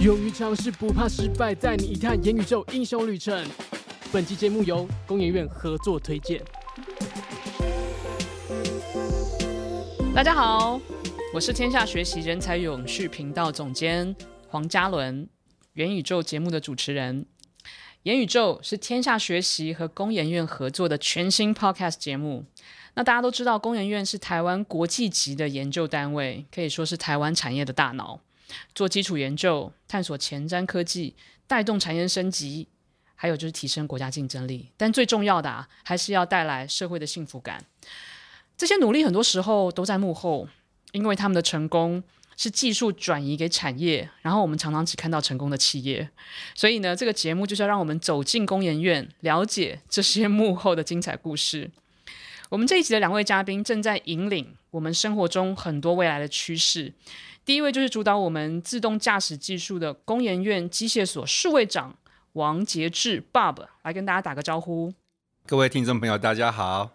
勇于尝试，不怕失败，带你一探元宇宙英雄旅程。本期节目由工研院合作推荐。大家好，我是天下学习人才永续频道总监黄嘉伦，元宇宙节目的主持人。元宇宙是天下学习和工研院合作的全新 Podcast 节目。那大家都知道，工研院是台湾国际级的研究单位，可以说是台湾产业的大脑。做基础研究，探索前瞻科技，带动产业升级，还有就是提升国家竞争力。但最重要的啊，还是要带来社会的幸福感。这些努力很多时候都在幕后，因为他们的成功是技术转移给产业，然后我们常常只看到成功的企业。所以呢，这个节目就是要让我们走进工研院，了解这些幕后的精彩故事。我们这一集的两位嘉宾正在引领我们生活中很多未来的趋势。第一位就是主导我们自动驾驶技术的工研院机械所数位长王杰志 Bob 来跟大家打个招呼。各位听众朋友，大家好。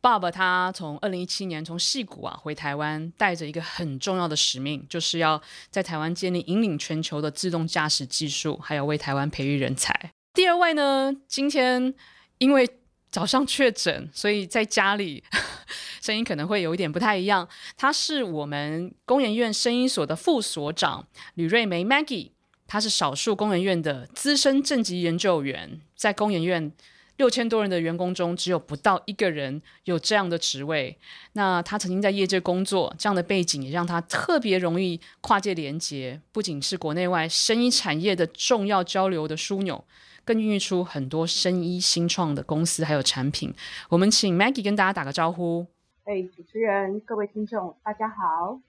Bob 他从二零一七年从戏谷啊回台湾，带着一个很重要的使命，就是要在台湾建立引领全球的自动驾驶技术，还有为台湾培育人才。第二位呢，今天因为早上确诊，所以在家里 声音可能会有一点不太一样。他是我们工研院声音所的副所长吕瑞梅 Maggie，他是少数工研院的资深正级研究员，在工研院六千多人的员工中，只有不到一个人有这样的职位。那他曾经在业界工作，这样的背景也让他特别容易跨界连接，不仅是国内外声音产业的重要交流的枢纽。更孕育出很多生医新创的公司还有产品。我们请 Maggie 跟大家打个招呼。哎，主持人，各位听众，大家好。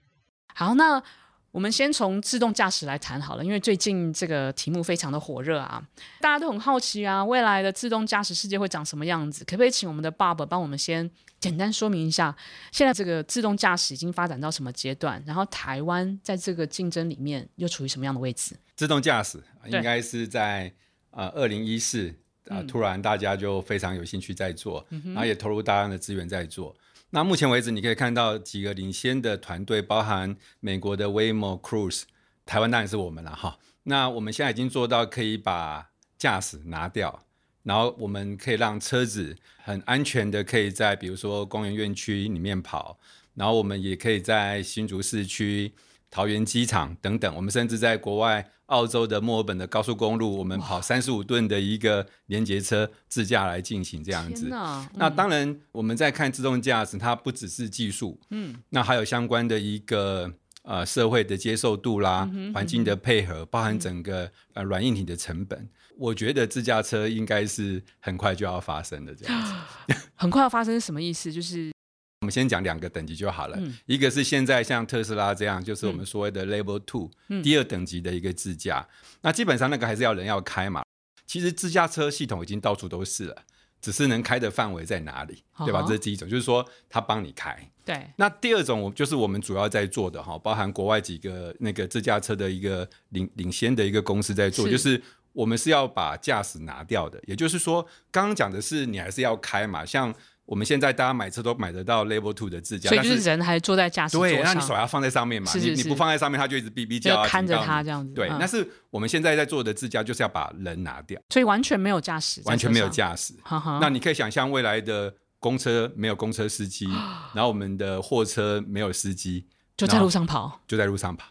好，那我们先从自动驾驶来谈好了，因为最近这个题目非常的火热啊，大家都很好奇啊，未来的自动驾驶世界会长什么样子？可不可以请我们的 Bob 帮我们先简单说明一下，现在这个自动驾驶已经发展到什么阶段？然后台湾在这个竞争里面又处于什么样的位置？自动驾驶应该是在。啊，二零一四啊，突然大家就非常有兴趣在做，嗯、然后也投入大量的资源在做。那目前为止，你可以看到几个领先的团队，包含美国的 Waymo、Cruise，台湾当然是我们了哈。那我们现在已经做到可以把驾驶拿掉，然后我们可以让车子很安全的可以在比如说公园院区里面跑，然后我们也可以在新竹市区。桃园机场等等，我们甚至在国外澳洲的墨尔本的高速公路，我们跑三十五吨的一个连接车自驾来进行这样子。嗯、那当然，我们在看自动驾驶，它不只是技术，嗯，那还有相关的一个呃社会的接受度啦，嗯、环境的配合，包含整个呃软硬体的成本。嗯、我觉得自驾车应该是很快就要发生的这样子。很快要发生是什么意思？就是。我们先讲两个等级就好了，嗯、一个是现在像特斯拉这样，就是我们所谓的 Level Two，、嗯、第二等级的一个自驾。嗯、那基本上那个还是要人要开嘛。其实自驾车系统已经到处都是了，只是能开的范围在哪里，哦、对吧？这是第一种，就是说他帮你开。对。那第二种，我就是我们主要在做的哈，包含国外几个那个自驾车的一个领领先的一个公司在做，是就是我们是要把驾驶拿掉的。也就是说，刚刚讲的是你还是要开嘛，像。我们现在大家买车都买得到 Level Two 的自驾，所以就是人还坐在驾驶座上，对，那你手要放在上面嘛，是是是你你不放在上面，它就一直哔哔叫，看着它这样子。对，那、嗯、是我们现在在做的自驾，就是要把人拿掉，所以完全没有驾驶，完全没有驾驶。那你可以想象未来的公车没有公车司机，然后我们的货车没有司机，就在路上跑，就在路上跑。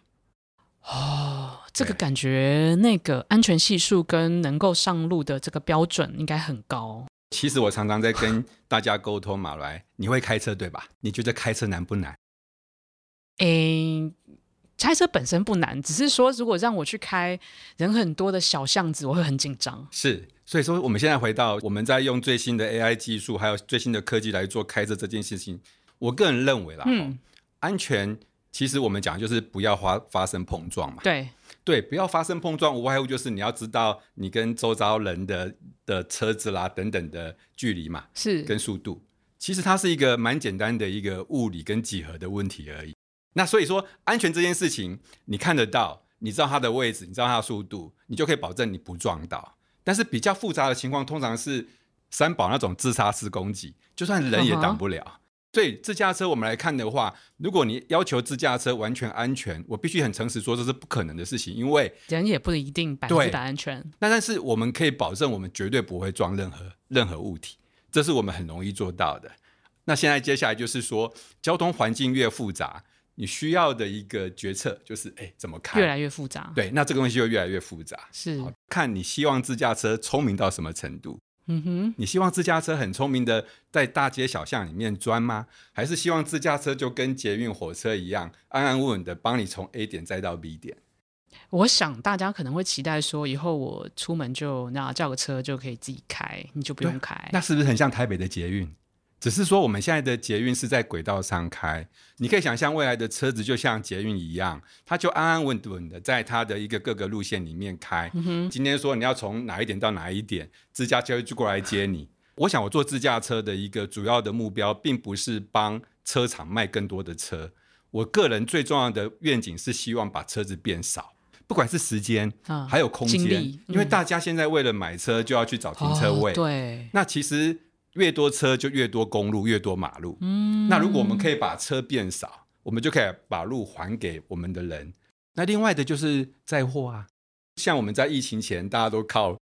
哦，这个感觉那个安全系数跟能够上路的这个标准应该很高。其实我常常在跟大家沟通，马来，你会开车对吧？你觉得开车难不难？诶，开车本身不难，只是说如果让我去开人很多的小巷子，我会很紧张。是，所以说我们现在回到我们在用最新的 AI 技术，还有最新的科技来做开车这件事情。我个人认为啦，嗯，安全其实我们讲就是不要发发生碰撞嘛。对。对，不要发生碰撞，无外乎就是你要知道你跟周遭人的的车子啦等等的距离嘛，是跟速度。其实它是一个蛮简单的一个物理跟几何的问题而已。那所以说，安全这件事情，你看得到，你知道它的位置，你知道它的速度，你就可以保证你不撞到。但是比较复杂的情况，通常是三宝那种自杀式攻击，就算人也挡不了。Uh huh. 对自驾车我们来看的话，如果你要求自驾车完全安全，我必须很诚实说，这是不可能的事情，因为人也不一定百分之百安全。那但是我们可以保证，我们绝对不会撞任何任何物体，这是我们很容易做到的。那现在接下来就是说，交通环境越复杂，你需要的一个决策就是，哎，怎么看？越来越复杂。对，那这个东西就越来越复杂。是，看你希望自驾车聪明到什么程度。嗯哼，你希望自驾车很聪明的在大街小巷里面钻吗？还是希望自驾车就跟捷运火车一样，安安稳稳的帮你从 A 点再到 B 点？我想大家可能会期待说，以后我出门就那叫个车就可以自己开，你就不用开。那是不是很像台北的捷运？只是说，我们现在的捷运是在轨道上开，你可以想象未来的车子就像捷运一样，它就安安稳稳的在它的一个各个路线里面开。嗯、今天说你要从哪一点到哪一点，自驾车就过来接你。我想我做自驾车的一个主要的目标，并不是帮车厂卖更多的车，我个人最重要的愿景是希望把车子变少，不管是时间、哦、还有空间、嗯，因为大家现在为了买车就要去找停车位。哦、对，那其实。越多车就越多公路，越多马路。嗯，那如果我们可以把车变少，我们就可以把路还给我们的人。那另外的就是载货啊，像我们在疫情前，大家都靠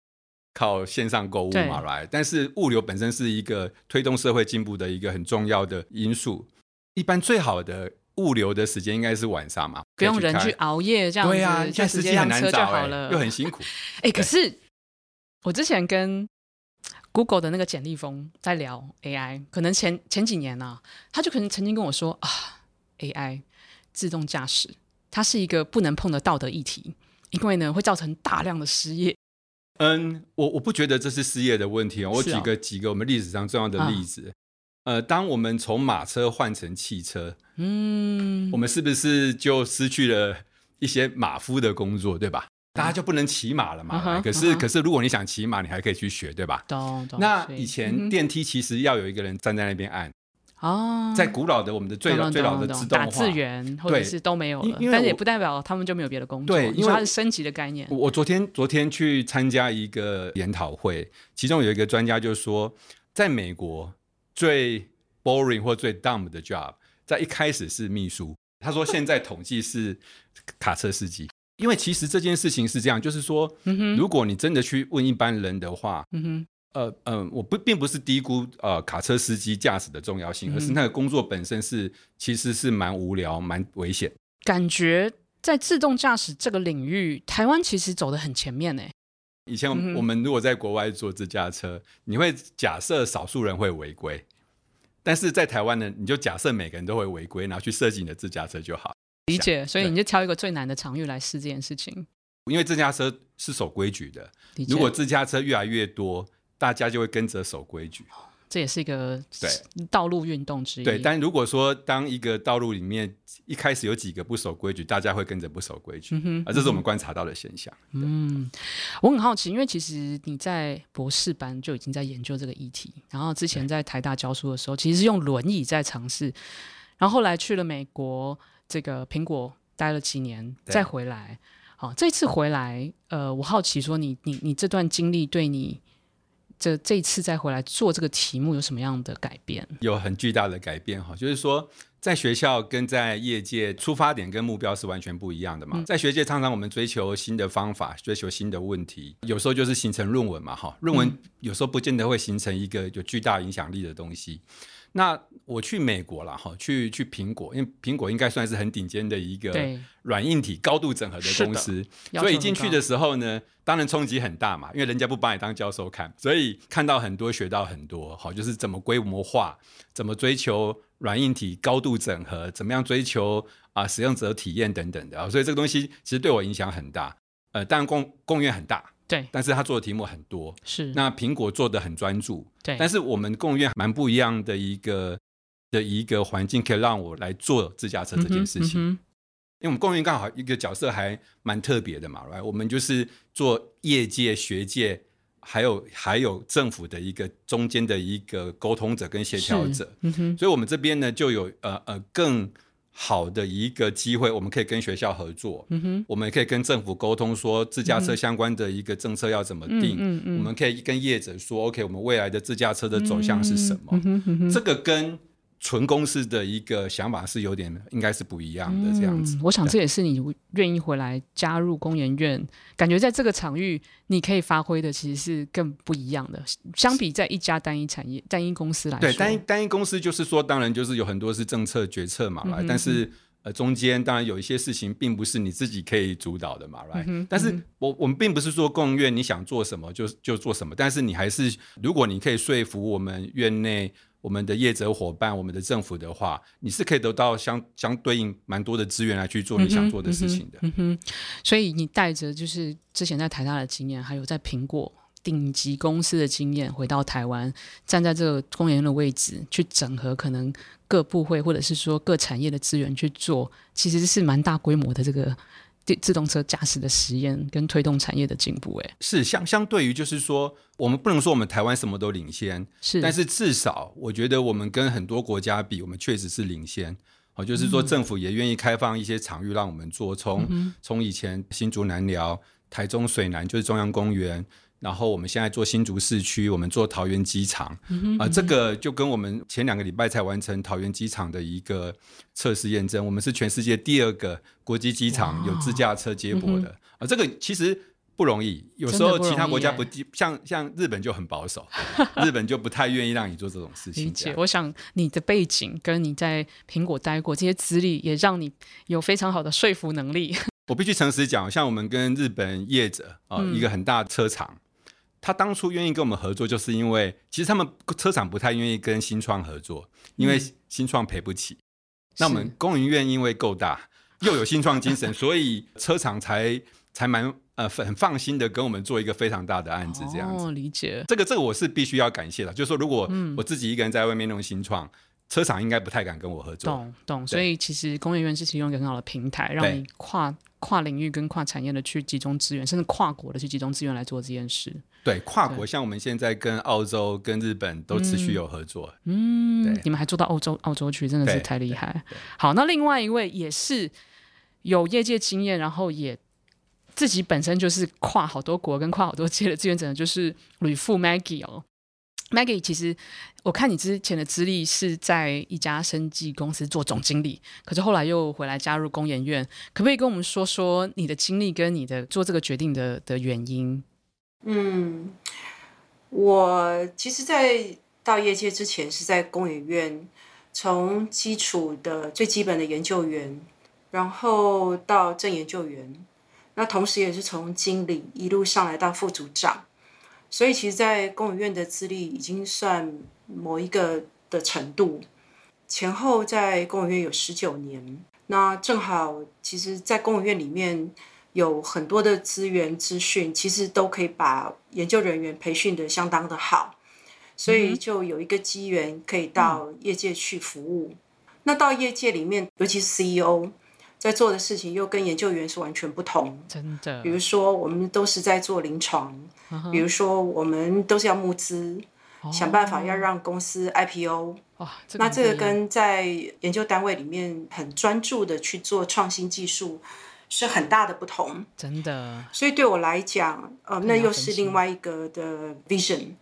靠线上购物嘛，来。但是物流本身是一个推动社会进步的一个很重要的因素。一般最好的物流的时间应该是晚上嘛，不用人去熬夜这样子。对啊，现在司机很难找，欸，又很辛苦。哎，欸，可是我之前跟 Google 的那个简历峰在聊 AI，可能前前几年呢、啊，他就可能曾经跟我说啊，AI 自动驾驶，它是一个不能碰的道德议题，因为呢会造成大量的失业。嗯，我我不觉得这是失业的问题哦。我举个几个我们历史上重要的例子，啊、呃，当我们从马车换成汽车，嗯，我们是不是就失去了一些马夫的工作，对吧？大家就不能骑马了嘛？Uh 可是，uh. 可是，如果你想骑马，你还可以去学，对吧？懂懂。那以前电梯其实要有一个人站在那边按。哦、uh。在古老的我们的最老最老的自动化，打字员或者是都没有了，但是也不代表他们就没有别的工作。对，因为它是升级的概念。我昨天昨天去参加一个研讨会，其中有一个专家就说，在美国最 boring 或最 dumb 的 job，在一开始是秘书。他说现在统计是卡车司机。因为其实这件事情是这样，就是说，嗯、如果你真的去问一般人的话，嗯呃呃，我不并不是低估呃卡车司机驾驶的重要性，嗯，而是那个工作本身是其实是蛮无聊、蛮危险。感觉在自动驾驶这个领域，台湾其实走得很前面呢。以前我们如果在国外做自驾车，嗯、你会假设少数人会违规，但是在台湾呢，你就假设每个人都会违规，然后去设计你的自驾车就好。理解，所以你就挑一个最难的场域来试这件事情。因为自驾车是守规矩的，如果自驾车越来越多，大家就会跟着守规矩。这也是一个对道路运动之一。对，但如果说当一个道路里面一开始有几个不守规矩，大家会跟着不守规矩，嗯，啊，这是我们观察到的现象。嗯，我很好奇，因为其实你在博士班就已经在研究这个议题，然后之前在台大教书的时候，其实是用轮椅在尝试，然后后来去了美国。这个苹果待了几年，再回来，好、哦，这次回来，呃，我好奇说你，你你你这段经历对你这这一次再回来做这个题目有什么样的改变？有很巨大的改变哈，就是说，在学校跟在业界出发点跟目标是完全不一样的嘛。嗯、在学界常常我们追求新的方法，追求新的问题，有时候就是形成论文嘛，哈，论文有时候不见得会形成一个有巨大影响力的东西。那我去美国了哈，去去苹果，因为苹果应该算是很顶尖的一个软硬体高度整合的公司，所以进去的时候呢，当然冲击很大嘛，因为人家不把你当教授看，所以看到很多，学到很多，好，就是怎么规模化，怎么追求软硬体高度整合，怎么样追求啊使用者体验等等的啊，所以这个东西其实对我影响很大，呃，当然贡贡献很大。对，但是他做的题目很多，是。那苹果做的很专注，对，但是我们共院蛮不一样的一个的一个环境，可以让我来做自驾车这件事情，嗯嗯、因为我们共院刚好一个角色还蛮特别的嘛，来，我们就是做业界、学界，还有还有政府的一个中间的一个沟通者跟协调者，嗯、所以我们这边呢就有呃呃更。好的一个机会，我们可以跟学校合作，嗯哼，我们也可以跟政府沟通，说自驾车相关的一个政策要怎么定，嗯嗯，嗯，我们可以跟业者说，OK，我们未来的自驾车的走向是什么？这个跟纯公司的一个想法是有点，应该是不一样的这样子。嗯、我想这也是你愿意回来加入工研院，感觉在这个场域你可以发挥的其实是更不一样的。相比在一家单一产业、单一公司来说，对单一单一公司就是说，当然就是有很多是政策决策嘛，嗯、但是呃中间当然有一些事情并不是你自己可以主导的嘛，来、嗯。但是我我们并不是说工研院你想做什么就就做什么，但是你还是如果你可以说服我们院内。我们的业者伙伴，我们的政府的话，你是可以得到相相对应蛮多的资源来去做你想做的事情的。嗯哼，嗯哼，所以你带着就是之前在台大的经验，还有在苹果顶级公司的经验，回到台湾，站在这个公研院的位置，去整合可能各部会或者是说各产业的资源去做，其实是蛮大规模的这个。自动车驾驶的实验跟推动产业的进步，哎，是相相对于就是说，我们不能说我们台湾什么都领先，是，但是至少我觉得我们跟很多国家比，我们确实是领先。哦，就是说政府也愿意开放一些场域让我们做，从从、嗯、以前新竹南寮、台中水南就是中央公园。然后我们现在做新竹市区，我们做桃园机场，啊、嗯嗯呃，这个就跟我们前两个礼拜才完成桃园机场的一个测试验证，我们是全世界第二个国际机场有自驾车接驳的，啊、嗯呃，这个其实不容易，有时候其他国家不像像日本就很保守，日本就不太愿意让你做这种事情。理解，我想你的背景跟你在苹果待过这些资历，也让你有非常好的说服能力。我必须诚实讲，像我们跟日本业者啊、呃嗯，一个很大的车厂。他当初愿意跟我们合作，就是因为其实他们车厂不太愿意跟新创合作，因为新创赔不起。嗯、那我们工研院因为够大，又有新创精神，所以车厂才才蛮呃很放心的跟我们做一个非常大的案子，这样子。哦，理解。这个这个我是必须要感谢的，就是说如果我自己一个人在外面弄新创。嗯车厂应该不太敢跟我合作，懂懂。所以其实工研院是提供一个很好的平台，让你跨跨领域跟跨产业的去集中资源，甚至跨国的去集中资源来做这件事。对，跨国像我们现在跟澳洲、跟日本都持续有合作。嗯，嗯，你们还做到澳洲澳洲去，真的是太厉害。好，那另外一位也是有业界经验，然后也自己本身就是跨好多国跟跨好多界的志愿者就是吕傅 Maggie 哦。Maggie，其实我看你之前的资历是在一家生技公司做总经理，可是后来又回来加入工研院，可不可以跟我们说说你的经历跟你的做这个决定的的原因？嗯，我其实，在到业界之前是在工研院，从基础的最基本的研究员，然后到正研究员，那同时也是从经理一路上来到副组长。所以，其实，在公研院的资历已经算某一个的程度，前后在公研院有十九年。那正好，其实，在公研院里面有很多的资源资讯，其实都可以把研究人员培训的相当的好，所以就有一个机缘可以到业界去服务。那到业界里面，尤其是 CEO。在做的事情又跟研究员是完全不同，真的。比如说，我们都是在做临床，uh. 比如说，我们都是要募资，oh. 想办法要让公司 IPO。Oh. 那这个跟在研究单位里面很专注的去做创新技术是很大的不同，真的。所以对我来讲，呃，那又是另外一个的 vision。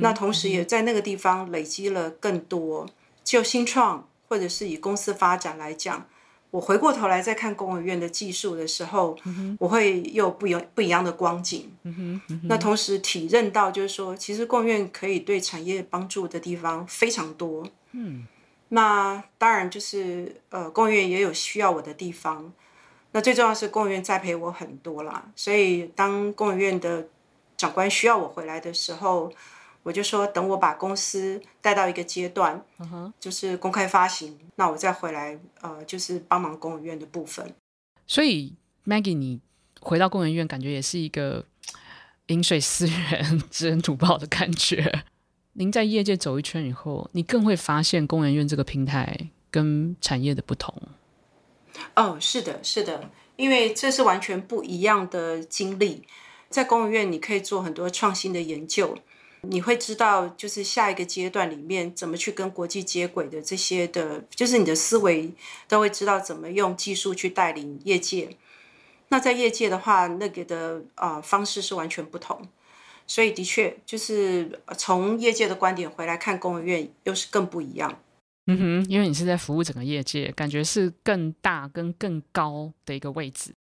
那同时也在那个地方累积了更多，就新创或者是以公司发展来讲。我回过头来再看工研院的技术的时候，嗯、我会有不一不一样的光景。那同时体认到，就是说，其实工研院可以对产业帮助的地方非常多。嗯，那当然就是呃，工研院也有需要我的地方。那最重要是工研院栽培我很多啦，所以当工研院的长官需要我回来的时候。我就说，等我把公司带到一个阶段，Uh-huh. 就是公开发行，那我再回来，呃，就是帮忙工研院的部分。所以，Maggie，你回到工研院，感觉也是一个饮水思源、知恩图报的感觉。您在业界走一圈以后，你更会发现工研院这个平台跟产业的不同。哦，是的，是的，因为这是完全不一样的经历。在工研院，你可以做很多创新的研究。你会知道，就是下一个阶段里面怎么去跟国际接轨的这些的，就是你的思维都会知道怎么用技术去带领业界。那在业界的话，那个的啊、方式是完全不同，所以的确就是从业界的观点回来看工研院，又是更不一样。嗯哼，因为你是在服务整个业界，感觉是更大跟更高的一个位置。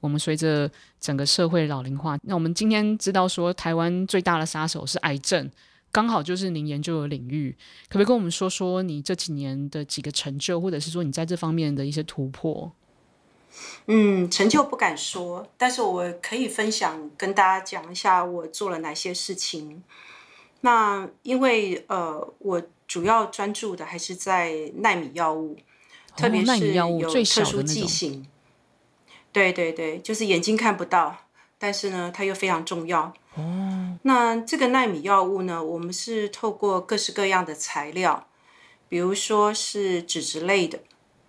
我们随着整个社会老龄化，那我们今天知道说，台湾最大的杀手是癌症，刚好就是您研究的领域。可不可以跟我们说说你这几年的几个成就，或者是说你在这方面的一些突破？嗯，成就不敢说，但是我可以分享跟大家讲一下我做了哪些事情。那因为呃，我主要专注的还是在纳米药物，哦、特别是有特殊剂型。对对对，就是眼睛看不到，但是呢，它又非常重要。哦，那这个纳米药物呢，我们是透过各式各样的材料，比如说是脂质类的，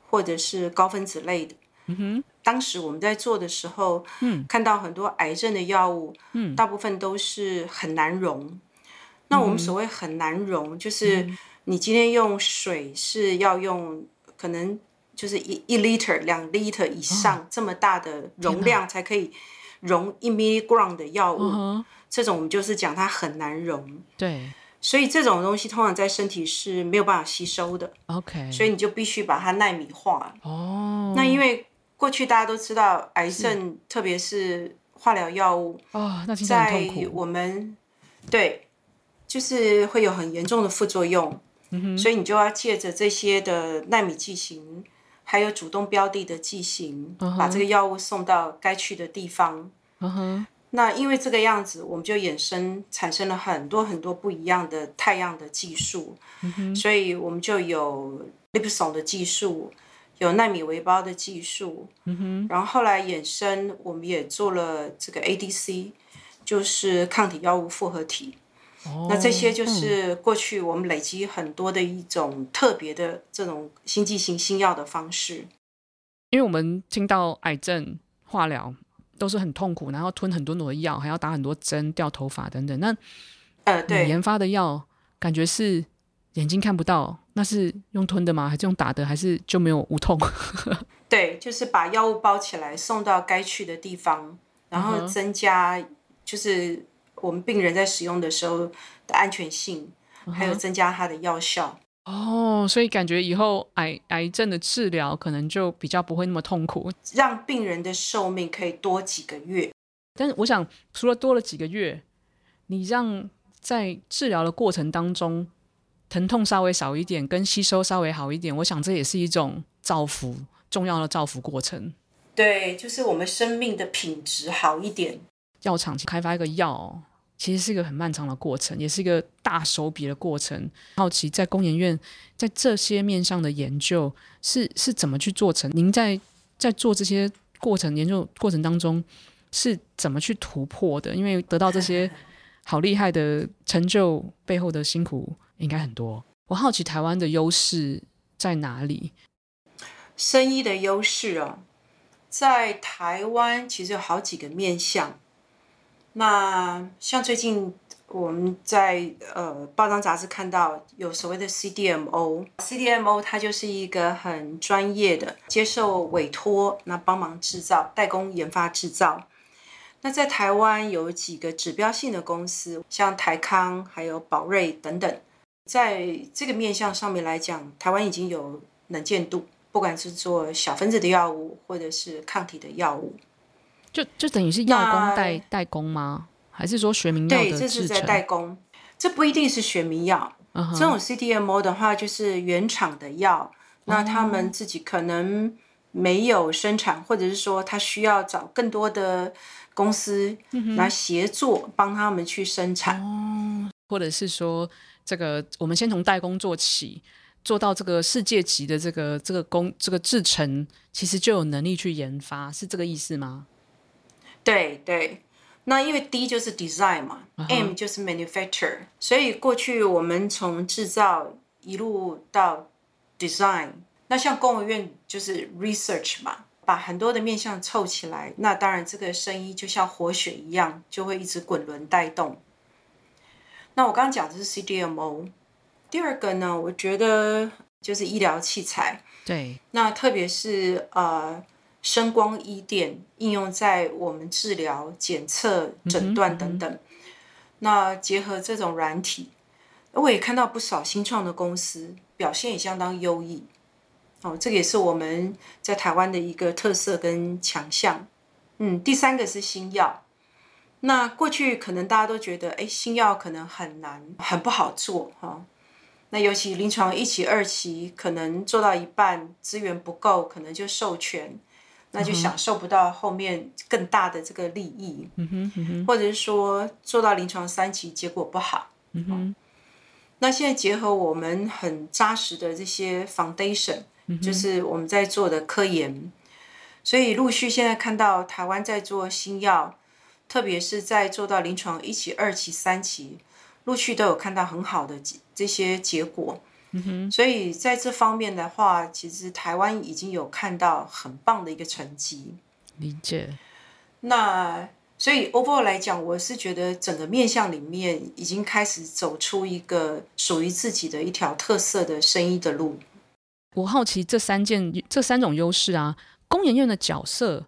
或者是高分子类的。嗯哼，当时我们在做的时候，嗯，看到很多癌症的药物，嗯，大部分都是很难溶。嗯，那我们所谓很难溶，就是你今天用水是要用可能。就是一一 liter 两 liter 以上这么大的容量才可以溶一 milligram 的药物，嗯，这种我们就是讲它很难溶。对，所以这种东西通常在身体是没有办法吸收的。OK，所以你就必须把它纳米化。哦，那因为过去大家都知道癌症，特别是化疗药物哦，那听起来很痛苦。在我们对，就是会有很严重的副作用。嗯，所以你就要借着这些的纳米剂型。还有主动标的的剂型，uh -huh. 把这个药物送到该去的地方。Uh -huh. 那因为这个样子，我们就衍生产生了很多很多不一样的太阳的技术。Uh -huh. 所以我们就有 liposome 的技术，有纳米微包的技术。Uh -huh. 然后后来衍生，我们也做了这个 ADC，就是抗体药物复合体。那这些就是过去我们累积很多的一种特别的这种新剂型新药的方式。因为我们听到癌症化疗都是很痛苦，然后吞很多很多的药，还要打很多针、掉头发等等。那呃，对，研发的药感觉是眼睛看不到，那是用吞的吗？还是用打的？还是就没有无痛？对，就是把药物包起来送到该去的地方，然后增加就是。我们病人在使用的时候的安全性，还有增加它的药效。哦，所以感觉以后癌癌症的治疗可能就比较不会那么痛苦，让病人的寿命可以多几个月。但是我想，除了多了几个月，你让在治疗的过程当中疼痛稍微少一点，跟吸收稍微好一点，我想这也是一种造福，重要的造福过程。对，就是我们生命的品质好一点。药厂开发一个药，其实是一个很漫长的过程，也是一个大手笔的过程。好奇在工研院，在这些面向的研究是是怎么去做成？您在在做这些过程研究过程当中是怎么去突破的？因为得到这些 好厉害的成就背后的辛苦应该很多。我好奇台湾的优势在哪里？生医的优势哦，在台湾其实有好几个面向。那像最近我们在呃报章杂志看到有所谓的 CDMO，CDMO 它就是一个很专业的接受委托，那帮忙制造、代工研发制造。那在台湾有几个指标性的公司，像台康、还有宝瑞等等，在这个面向上面来讲，台湾已经有能见度，不管是做小分子的药物，或者是抗体的药物。就就等于是药工代代工吗？还是说学名药的？对，这是在代工，这不一定是学名药。Uh-huh. 这种 CDMO 的话，就是原厂的药，那他们自己可能没有生产，或者是说他需要找更多的公司来协作，帮他们去生产。Uh-huh. 或者是说，这个我们先从代工做起，做到这个世界级的这个这个工这个制程，其实就有能力去研发，是这个意思吗？对对，那因为 D 就是 design 嘛，uh-huh.，M 就是 manufacture，所以过去我们从制造一路到 design，那像工研院就是 research 嘛，把很多的面向凑起来，那当然这个生意就像活血一样，就会一直滚轮带动。那我刚刚讲的是 CDMO，第二个呢，我觉得就是医疗器材，对，那特别是呃。声光医电应用在我们治疗、检测、诊断等等。嗯嗯、那结合这种软体，我也看到不少新创的公司表现也相当优异。哦，这个也是我们在台湾的一个特色跟强项。嗯，第三个是新药。那过去可能大家都觉得，哎，新药可能很难，很不好做哈、哦。那尤其临床一期、二期，可能做到一半资源不够，可能就授权，那就享受不到后面更大的这个利益。嗯哼，嗯哼，或者是说做到临床三期，结果不好。嗯哼。哦、那现在结合我们很扎实的这些 foundation，就是我们在做的科研，所以陆续现在看到台湾在做新药。特别是在做到临床一期、二期、三期，陆续都有看到很好的这些结果。所以在这方面的话，其实台湾已经有看到很棒的一个成绩。理解。那所以 overall 来讲，我是觉得整个面向里面已经开始走出一个属于自己的一条特色的生意的路。我好奇这三件、这三种优势啊，工研院的角色。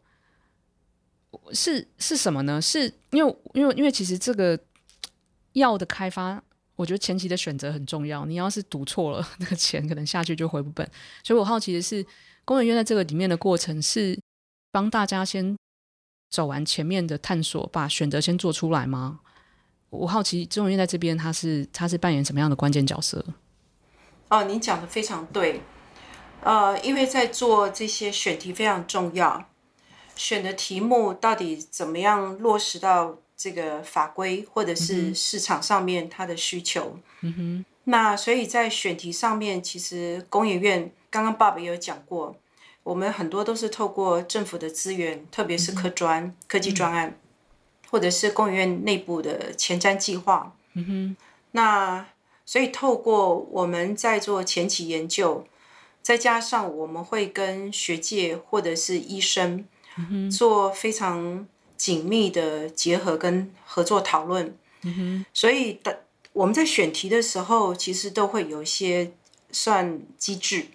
是是什么呢？是因为因为因为其实这个药的开发，我觉得前期的选择很重要。你要是赌错了，那个钱可能下去就回不本。所以我好奇的是，工研院在这个里面的过程是帮大家先走完前面的探索，把选择先做出来吗？我好奇中研院在这边，他是他是扮演什么样的关键角色？哦，您讲的非常对。呃，因为在做这些选题非常重要。选的题目到底怎么样落实到这个法规或者是市场上面它的需求？嗯哼。那所以在选题上面，其实工研院刚刚爸爸也有讲过，我们很多都是透过政府的资源，特别是科专、嗯、科技专案，或者是工研院内部的前瞻计划。嗯哼。那所以透过我们在做前期研究，再加上我们会跟学界或者是医生。做非常紧密的结合跟合作讨论，嗯哼，所以的我们在选题的时候，其实都会有一些算机制，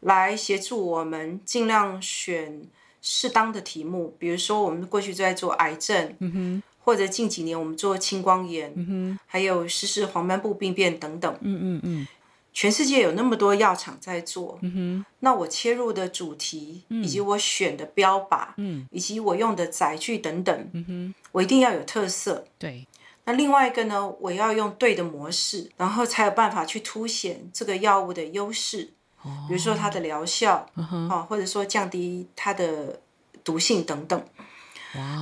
来协助我们尽量选适当的题目。比如说，我们过去在做癌症，嗯哼，或者近几年我们做青光眼，嗯哼，还有湿式黄斑部病变等等，嗯嗯嗯。全世界有那么多药厂在做，那我切入的主题，以及我选的标靶，嗯，以及我用的载具等等，我一定要有特色。对，那另外一个呢，我要用对的模式，然后才有办法去凸显这个药物的优势，哦，比如说它的疗效，或者说降低它的毒性等等。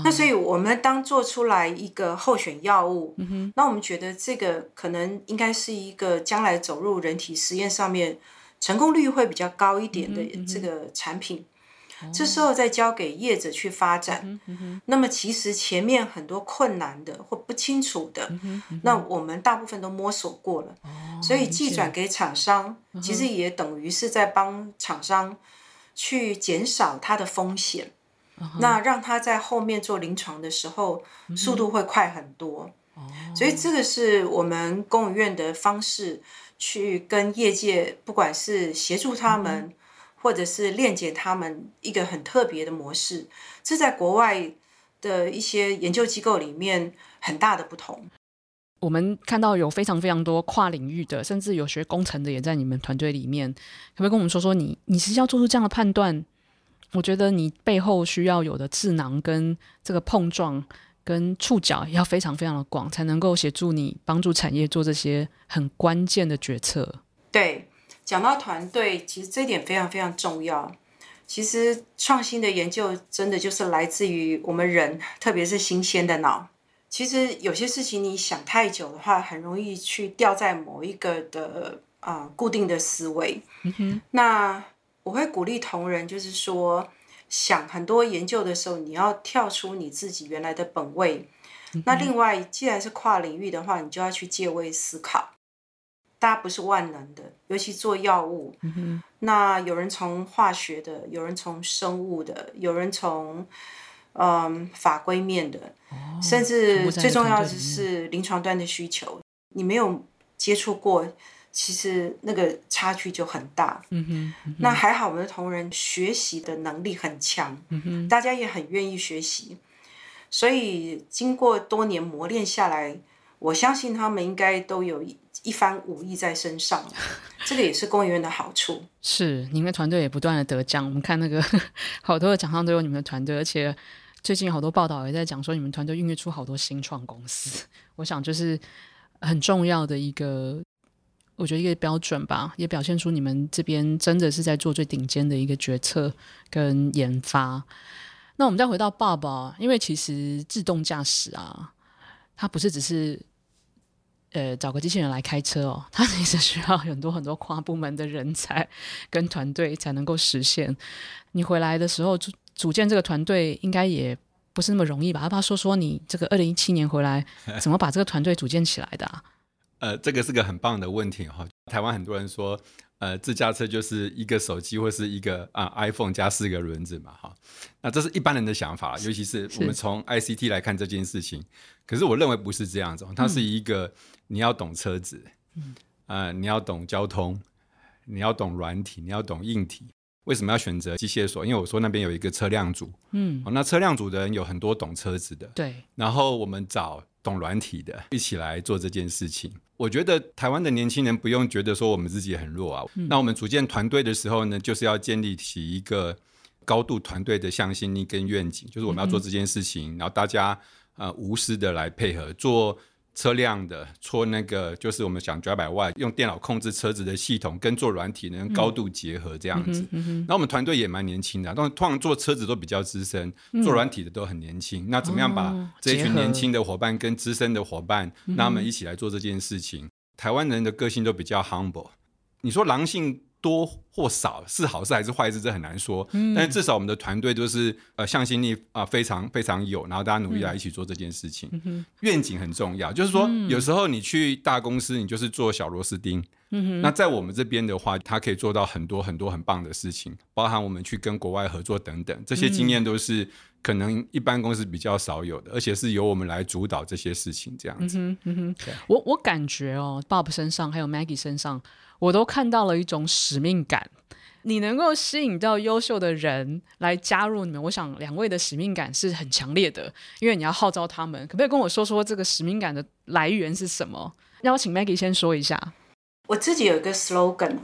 那所以，我们当做出来一个候选药物，mm hmm. 那我们觉得这个可能应该是一个将来走入人体实验上面成功率会比较高一点的这个产品。Mm hmm. 这时候再交给业者去发展。Mm hmm. 那么其实前面很多困难的或不清楚的，mm hmm. 那我们大部分都摸索过了。Oh, 所以寄转给厂商，mm hmm. 其实也等于是在帮厂商去减少它的风险。那让他在后面做临床的时候，速度会快很多。所以这个是我们公务院的方式，去跟业界，不管是协助他们，或者是链接他们，一个很特别的模式。这在国外的一些研究机构里面很大的不同。我们看到有非常非常多跨领域的，甚至有学工程的也在你们团队里面。可不可以跟我们说说你，你是要做出这样的判断？我觉得你背后需要有的智囊跟这个碰撞跟触角要非常非常的广，才能够协助你帮助产业做这些很关键的决策。对，讲到团队，其实这一点非常非常重要。其实创新的研究真的就是来自于我们人，特别是新鲜的脑。其实有些事情你想太久的话，很容易去掉在某一个的啊、呃、固定的思维。嗯哼，那。我会鼓励同仁，就是说，想很多研究的时候，你要跳出你自己原来的本位。那另外，既然是跨领域的话，你就要去借位思考。大家不是万能的，尤其做药物。嗯、那有人从化学的，有人从生物的，有人从嗯法规面的，哦、甚至最重要的是临床端的需求。你没有接触过。其实那个差距就很大。嗯哼，嗯哼，那还好，我们的同仁学习的能力很强。嗯哼，大家也很愿意学习，所以经过多年磨练下来，我相信他们应该都有一一番武艺在身上，这个也是公务员的好处。是，你们的团队也不断的得奖，我们看那个 好多的奖项都有你们的团队，而且最近好多报道也在讲说你们团队孕育出好多新创公司，我想就是很重要的一个，我觉得一个标准吧，也表现出你们这边真的是在做最顶尖的一个决策跟研发。那我们再回到爸爸因为其实自动驾驶啊，它不是只是。呃，找个机器人来开车哦，它其实需要很多很多跨部门的人才跟团队才能够实现。你回来的时候组组建这个团队，应该也不是那么容易吧？要不要说说你这个二零一七年回来怎么把这个团队组建起来的啊？呃，这个是个很棒的问题哈。台湾很多人说，呃，自驾车就是一个手机或是一个啊 iPhone 加四个轮子嘛，哈。那这是一般人的想法，尤其是我们从 ICT 来看这件事情。可是我认为不是这样子，它是一个。嗯你要懂车子，嗯，呃，你要懂交通，你要懂软体，你要懂硬体。为什么要选择机械所？因为我说那边有一个车辆组，嗯，哦，那车辆组的人有很多懂车子的，对。然后我们找懂软体的一起来做这件事情。我觉得台湾的年轻人不用觉得说我们自己很弱啊。嗯，那我们组建团队的时候呢，就是要建立起一个高度团队的向心力跟愿景，就是我们要做这件事情，嗯，然后大家呃无私的来配合做。车辆的做那个就是我们想 drive by wire，用电脑控制车子的系统，跟做软体能高度结合这样子。那、我们团队也蛮年轻的，但通常做车子都比较资深，嗯、做软体的都很年轻。那怎么样把这一群年轻的伙伴跟资深的伙伴，那他们一起来做这件事情？台湾人的个性都比较 humble，你说狼性。多或少是好事还是坏事，这很难说。嗯、但是至少我们的团队都是呃向心力啊、呃、非常非常有，然后大家努力来一起做这件事情。嗯、愿景很重要，就是说、嗯、有时候你去大公司，你就是做小螺丝钉。嗯、那在我们这边的话，它可以做到很多很多很棒的事情，包含我们去跟国外合作等等，这些经验都是可能一般公司比较少有的，而且是由我们来主导这些事情这样子。嗯嗯、我我感觉哦，Bob 身上还有 Maggie 身上。我都看到了一种使命感，你能够吸引到优秀的人来加入你们，我想两位的使命感是很强烈的，因为你要号召他们。可不可以跟我说说这个使命感的来源是什么？让我请 Maggie 先说一下。我自己有一个 slogan，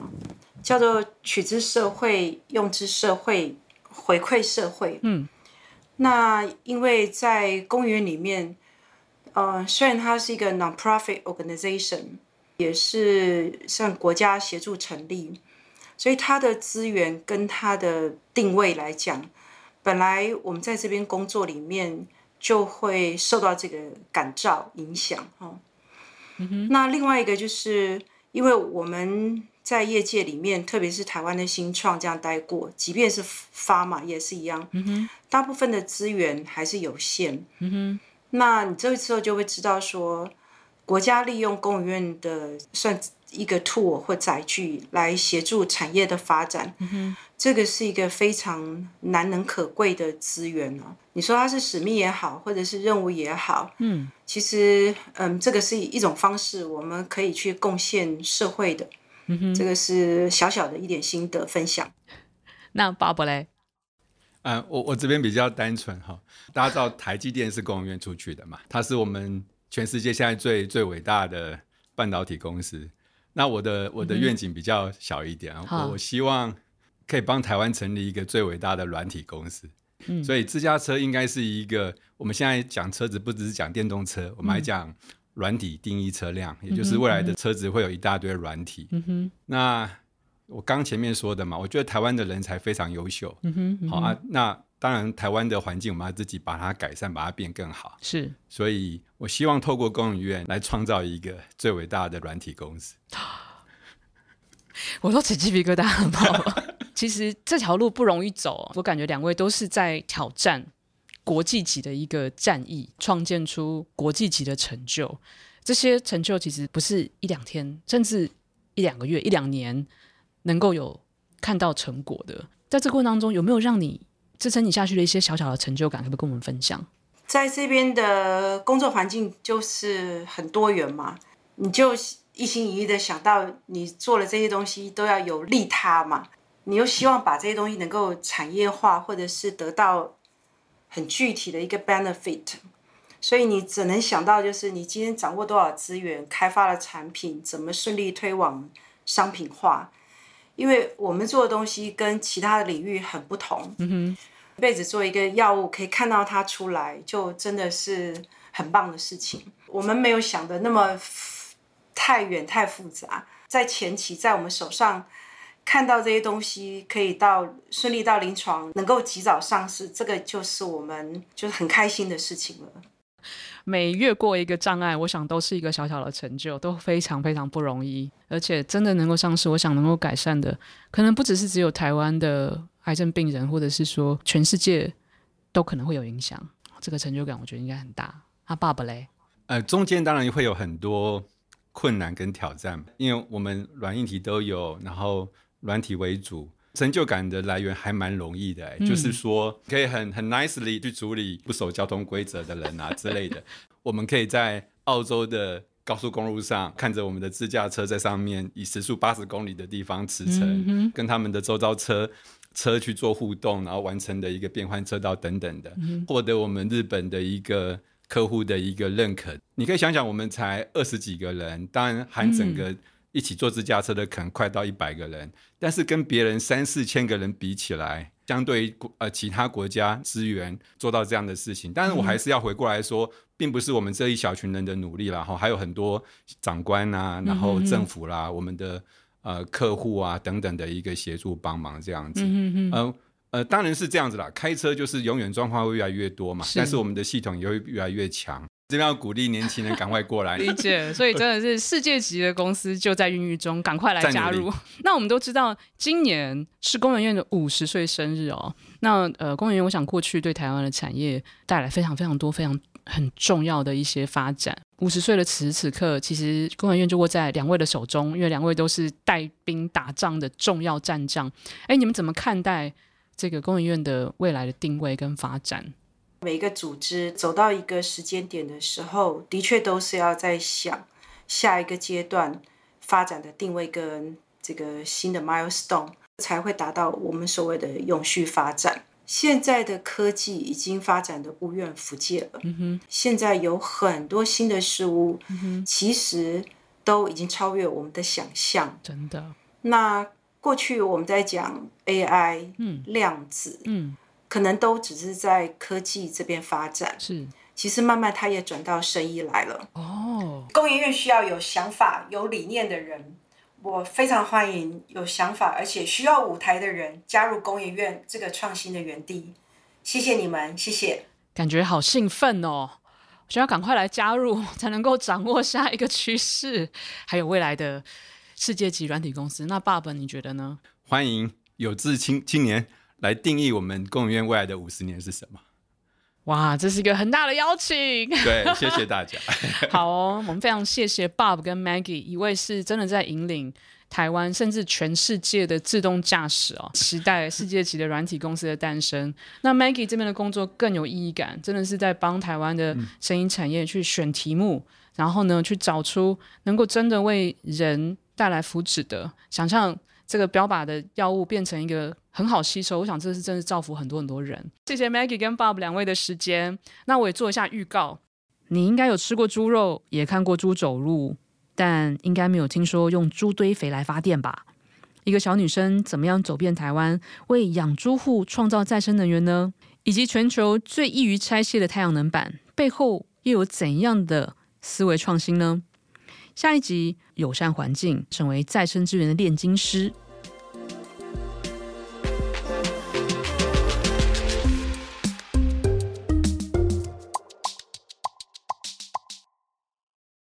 叫做“取之社会，用之社会，回馈社会”。嗯，那因为在公园里面，呃，虽然它是一个 non-profit organization。也是向国家协助成立，所以它的资源跟它的定位来讲，本来我们在这边工作里面就会受到这个感召影响。那另外一个就是，因为我们在业界里面，特别是台湾的新创这样待过，即便是 Pharma 也是一样。嗯。大部分的资源还是有限。嗯。那你这时候就会知道说。国家利用公务院的算一个 tool 或载具来协助产业的发展，这个是一个非常难能可贵的资源哦。你说它是使命也好，或者是任务也好，嗯，其实嗯，这个是一种方式，我们可以去贡献社会的。这个是小小的一点心得分享。那巴伯嘞？嗯，我我这边比较单纯哈，大家知道台积电是公务院出去的嘛，它是我们。全世界现在最最伟大的半导体公司，那我的我的愿景比较小一点，嗯、我希望可以帮台湾成立一个最伟大的软体公司。嗯、所以自驾车应该是一个，我们现在讲车子不只是讲电动车，我们还讲软体定义车辆，嗯、也就是未来的车子会有一大堆软体。嗯、哼那我刚前面说的嘛，我觉得台湾的人才非常优秀。嗯哼嗯哼好啊，那。当然，台湾的环境我们要自己把它改善，把它变更好。是，所以我希望透过工研院来创造一个最伟大的软体公司。我都起鸡皮疙瘩了。其实这条路不容易走，我感觉两位都是在挑战国际级的一个战役，创建出国际级的成就。这些成就其实不是一两天，甚至一两个月、一两年能够有看到成果的。在这个过程当中，有没有让你？支撑你下去的一些小小的成就感，可不可以跟我们分享？在这边的工作环境就是很多元嘛，你就一心一意的想到你做了这些东西都要有利他嘛，你又希望把这些东西能够产业化，或者是得到很具体的一个 benefit，所以你只能想到就是你今天掌握多少资源，开发了产品，怎么顺利推广商品化。因为我们做的东西跟其他的领域很不同。嗯哼，一辈子做一个药物，可以看到它出来，就真的是很棒的事情。我们没有想的那么太远太复杂，在前期在我们手上看到这些东西可以到顺利到临床，能够及早上市，这个就是我们就是很开心的事情了。每越过一个障碍，我想都是一个小小的成就，都非常非常不容易。而且真的能够上市，我想能够改善的，可能不只是只有台湾的癌症病人，或者是说全世界都可能会有影响。这个成就感，我觉得应该很大。他爸爸嘞？呃，中间当然会有很多困难跟挑战，因为我们软硬体都有，然后软体为主。成就感的来源还蛮容易的，欸，嗯、就是说可以很很 nicely 去处理不守交通规则的人啊之类的。我们可以在澳洲的高速公路上看着我们的自驾车在上面以时速八十公里的地方驰骋，嗯、跟他们的周遭车车去做互动，然后完成的一个变换车道等等的，嗯、获得我们日本的一个客户的一个认可。你可以想想，我们才二十几个人，当然含整个。一起坐自驾车的可能快到一百个人，但是跟别人三四千个人比起来，相对于呃其他国家资源做到这样的事情，但是我还是要回过来说，并不是我们这一小群人的努力啦，哈，还有很多长官啊，然后政府啦，我们的呃客户啊等等的一个协助帮忙这样子，嗯呃呃，当然是这样子啦，开车就是永远状况会越来越多嘛，是但是我们的系统也会越来越强。这边要鼓励年轻人赶快过来，理解。所以真的是世界级的公司就在孕育中，赶快来加入。那我们都知道，今年是工研院的五十岁生日哦。那呃，工研院我想过去对台湾的产业带来非常非常多、非常很重要的一些发展。五十岁的此时此刻，其实工研院就握在两位的手中，因为两位都是带兵打仗的重要战将。哎，你们怎么看待这个工研院的未来的定位跟发展？每一个组织走到一个时间点的时候，的确都是要在想下一个阶段发展的定位跟这个新的 milestone，才会达到我们所谓的永续发展。现在的科技已经发展的无远弗届了，嗯哼，现在有很多新的事物，嗯，其实都已经超越我们的想象。真的。那过去我们在讲 AI，嗯，量子，嗯。可能都只是在科技这边发展，是，其实慢慢它也转到生意来了。哦，工研院需要有想法、有理念的人，我非常欢迎有想法而且需要舞台的人加入工研院这个创新的园地。谢谢你们，谢谢。感觉好兴奋哦！我需要赶快来加入，才能够掌握下一个趋势，还有未来的世界级软体公司。那爸爸，你觉得呢？欢迎有志青青年。来定义我们工研院未来的五十年是什么？哇，这是一个很大的邀请。对，谢谢大家。好哦，我们非常谢谢 Bob 跟 Maggie，一位是真的在引领台湾甚至全世界的自动驾驶哦，期待世界级的软体公司的诞生。那 Maggie 这边的工作更有意义感，真的是在帮台湾的声音产业去选题目，嗯、然后呢，去找出能够真的为人带来福祉的，想象这个标靶的药物变成一个。很好吸收，我想这是真的造福很多很多人。谢谢 Maggie 跟 Bob 两位的时间。那我也做一下预告，你应该有吃过猪肉，也看过猪走路，但应该没有听说用猪堆肥来发电吧？一个小女生怎么样走遍台湾，为养猪户创造再生能源呢？以及全球最易于拆卸的太阳能板背后又有怎样的思维创新呢？下一集，友善环境，成为再生资源的炼金师。